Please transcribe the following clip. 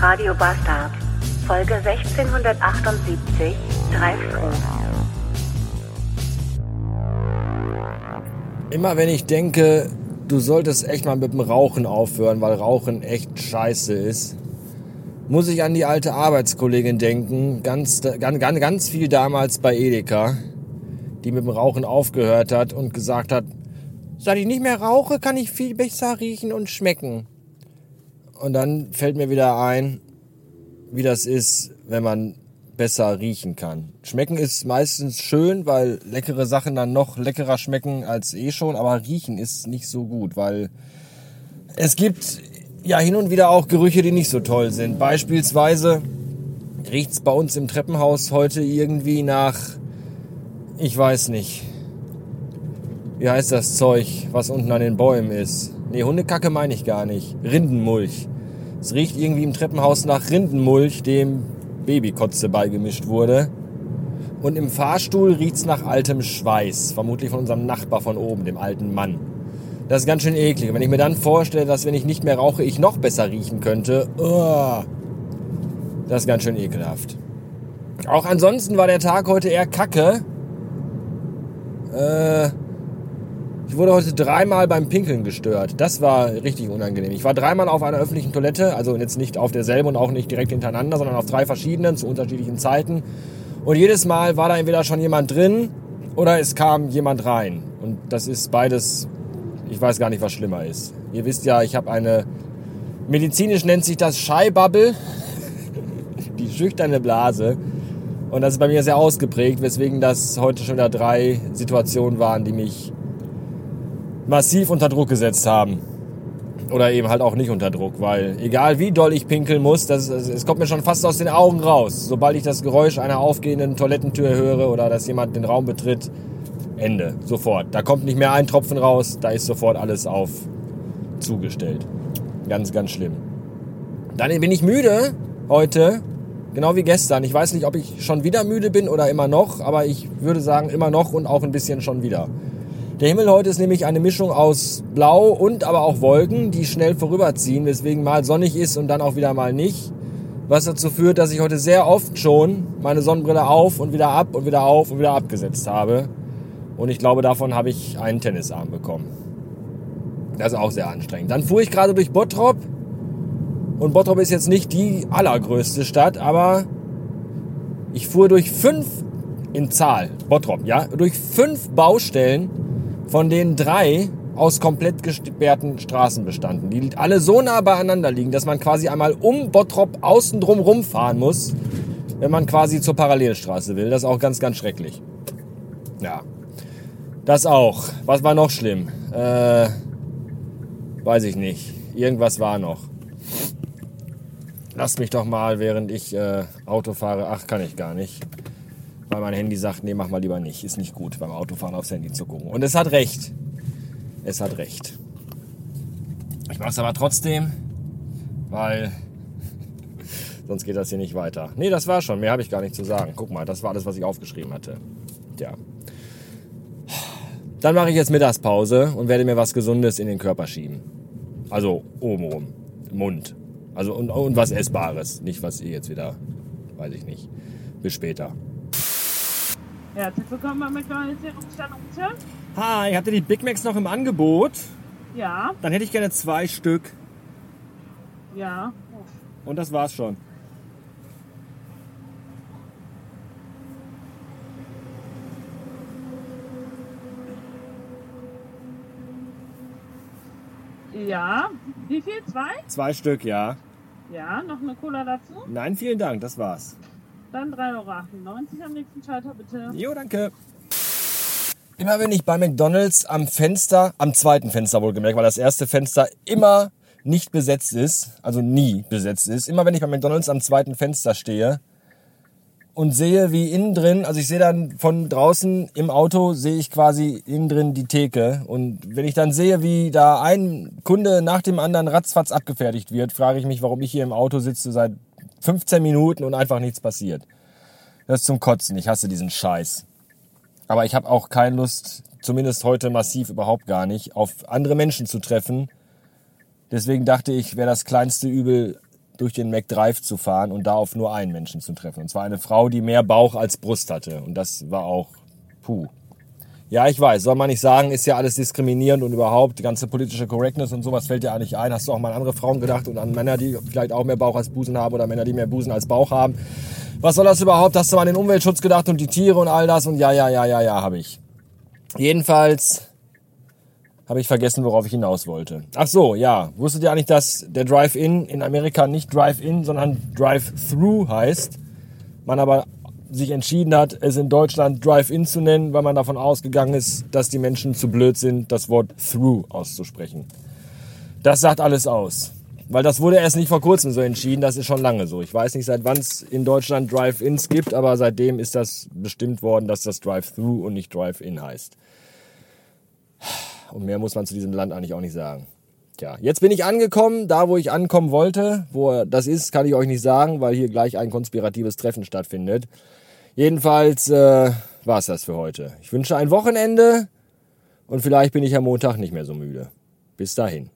Radio Bastard. Folge 1678. Greifsruf. Immer wenn ich denke, du solltest echt mal mit dem Rauchen aufhören, weil Rauchen echt scheiße ist, muss ich an die alte Arbeitskollegin denken, ganz, ganz, ganz viel damals bei Edeka, die mit dem Rauchen aufgehört hat und gesagt hat, seit ich nicht mehr rauche, kann ich viel besser riechen und schmecken. Und dann fällt mir wieder ein, wie das ist, wenn man besser riechen kann. Schmecken ist meistens schön, weil leckere Sachen dann noch leckerer schmecken als eh schon, aber riechen ist nicht so gut, weil es gibt ja hin und wieder auch Gerüche, die nicht so toll sind. Beispielsweise riecht's bei uns im Treppenhaus heute irgendwie nach, ich weiß nicht, wie heißt das Zeug, was unten an den Bäumen ist? Nee, Hundekacke meine ich gar nicht. Rindenmulch. Es riecht irgendwie im Treppenhaus nach Rindenmulch, dem Babykotze beigemischt wurde. Und im Fahrstuhl riecht's nach altem Schweiß, vermutlich von unserem Nachbar von oben, dem alten Mann. Das ist ganz schön eklig. Und wenn ich mir dann vorstelle, dass wenn ich nicht mehr rauche, ich noch besser riechen könnte, oh, das ist ganz schön ekelhaft. Auch ansonsten war der Tag heute eher kacke. Äh, ich wurde heute dreimal beim Pinkeln gestört. Das war richtig unangenehm. Ich war dreimal auf einer öffentlichen Toilette, also jetzt nicht auf derselben und auch nicht direkt hintereinander, sondern auf drei verschiedenen zu unterschiedlichen Zeiten. Und jedes Mal war da entweder schon jemand drin oder es kam jemand rein. Und das ist beides, ich weiß gar nicht, was schlimmer ist. Ihr wisst ja, ich habe eine, medizinisch nennt sich das Scheibubble, die schüchterne Blase. Und das ist bei mir sehr ausgeprägt, weswegen das heute schon wieder drei Situationen waren, die mich massiv unter Druck gesetzt haben. Oder eben halt auch nicht unter Druck, weil egal wie doll ich pinkeln muss, das, es kommt mir schon fast aus den Augen raus. Sobald ich das Geräusch einer aufgehenden Toilettentür höre oder dass jemand den Raum betritt, Ende, sofort. Da kommt nicht mehr ein Tropfen raus, da ist sofort alles auf zugestellt. Ganz, ganz schlimm. Dann bin ich müde heute, genau wie gestern. Ich weiß nicht, ob ich schon wieder müde bin oder immer noch, aber ich würde sagen immer noch und auch ein bisschen schon wieder. Der Himmel heute ist nämlich eine Mischung aus Blau und aber auch Wolken, die schnell vorüberziehen, weswegen mal sonnig ist und dann auch wieder mal nicht. Was dazu führt, dass ich heute sehr oft schon meine Sonnenbrille auf und wieder ab und wieder auf und wieder abgesetzt habe. Und ich glaube, davon habe ich einen Tennisarm bekommen. Das ist auch sehr anstrengend. Dann fuhr ich gerade durch Bottrop. Und Bottrop ist jetzt nicht die allergrößte Stadt, aber ich fuhr durch fünf in Zahl, Bottrop, ja, durch fünf Baustellen, von denen drei aus komplett gesperrten Straßen bestanden, die alle so nah beieinander liegen, dass man quasi einmal um Bottrop außen drum rumfahren muss, wenn man quasi zur Parallelstraße will. Das ist auch ganz, ganz schrecklich. Ja, das auch. Was war noch schlimm? Äh, weiß ich nicht. Irgendwas war noch. Lasst mich doch mal, während ich äh, Auto fahre. Ach, kann ich gar nicht weil mein Handy sagt, nee, mach mal lieber nicht. Ist nicht gut, beim Autofahren aufs Handy zu gucken. Und es hat recht. Es hat recht. Ich mache es aber trotzdem, weil sonst geht das hier nicht weiter. Nee, das war schon. Mehr habe ich gar nicht zu sagen. Guck mal, das war alles, was ich aufgeschrieben hatte. Tja. Dann mache ich jetzt Mittagspause und werde mir was Gesundes in den Körper schieben. Also obenrum. Mund. Also und, und was Essbares. Nicht, was ihr jetzt wieder, weiß ich nicht. Bis später. Herzlich willkommen bei McDonalds hier Stanunze. Hi, habt ihr die Big Macs noch im Angebot? Ja, Dann hätte ich gerne zwei Stück. ja. Und das war's schon. Ja. Wie viel? Zwei? Zwei Stück, ja. Ja, noch eine Cola dazu. Nein, vielen Dank, das war's. Dann 3,98 Euro am nächsten Schalter, bitte. Jo, danke. Immer wenn ich bei McDonalds am Fenster, am zweiten Fenster wohlgemerkt, weil das erste Fenster immer nicht besetzt ist, also nie besetzt ist, immer wenn ich bei McDonalds am zweiten Fenster stehe und sehe, wie innen drin, also ich sehe dann von draußen im Auto, sehe ich quasi innen drin die Theke. Und wenn ich dann sehe, wie da ein Kunde nach dem anderen ratzfatz abgefertigt wird, frage ich mich, warum ich hier im Auto sitze seit 15 Minuten und einfach nichts passiert. Das ist zum Kotzen. Ich hasse diesen Scheiß. Aber ich habe auch keine Lust, zumindest heute massiv überhaupt gar nicht, auf andere Menschen zu treffen. Deswegen dachte ich, wäre das kleinste Übel durch den McDrive zu fahren und da auf nur einen Menschen zu treffen. Und zwar eine Frau, die mehr Bauch als Brust hatte. Und das war auch, puh. Ja, ich weiß, soll man nicht sagen, ist ja alles diskriminierend und überhaupt die ganze politische Correctness und sowas fällt ja eigentlich ein. Hast du auch mal an andere Frauen gedacht und an Männer, die vielleicht auch mehr Bauch als Busen haben oder Männer, die mehr Busen als Bauch haben? Was soll das überhaupt? Hast du mal an den Umweltschutz gedacht und die Tiere und all das? Und ja, ja, ja, ja, ja, habe ich. Jedenfalls habe ich vergessen, worauf ich hinaus wollte. Ach so, ja. Wusstet ihr eigentlich, dass der Drive-In in Amerika nicht Drive-In, sondern Drive-Through heißt? Man aber sich entschieden hat, es in Deutschland Drive-In zu nennen, weil man davon ausgegangen ist, dass die Menschen zu blöd sind, das Wort Through auszusprechen. Das sagt alles aus. Weil das wurde erst nicht vor kurzem so entschieden, das ist schon lange so. Ich weiß nicht, seit wann es in Deutschland Drive-Ins gibt, aber seitdem ist das bestimmt worden, dass das Drive-Through und nicht Drive-In heißt. Und mehr muss man zu diesem Land eigentlich auch nicht sagen. Tja, jetzt bin ich angekommen, da wo ich ankommen wollte. Wo das ist, kann ich euch nicht sagen, weil hier gleich ein konspiratives Treffen stattfindet. Jedenfalls äh, war es das für heute. Ich wünsche ein Wochenende und vielleicht bin ich am Montag nicht mehr so müde. Bis dahin.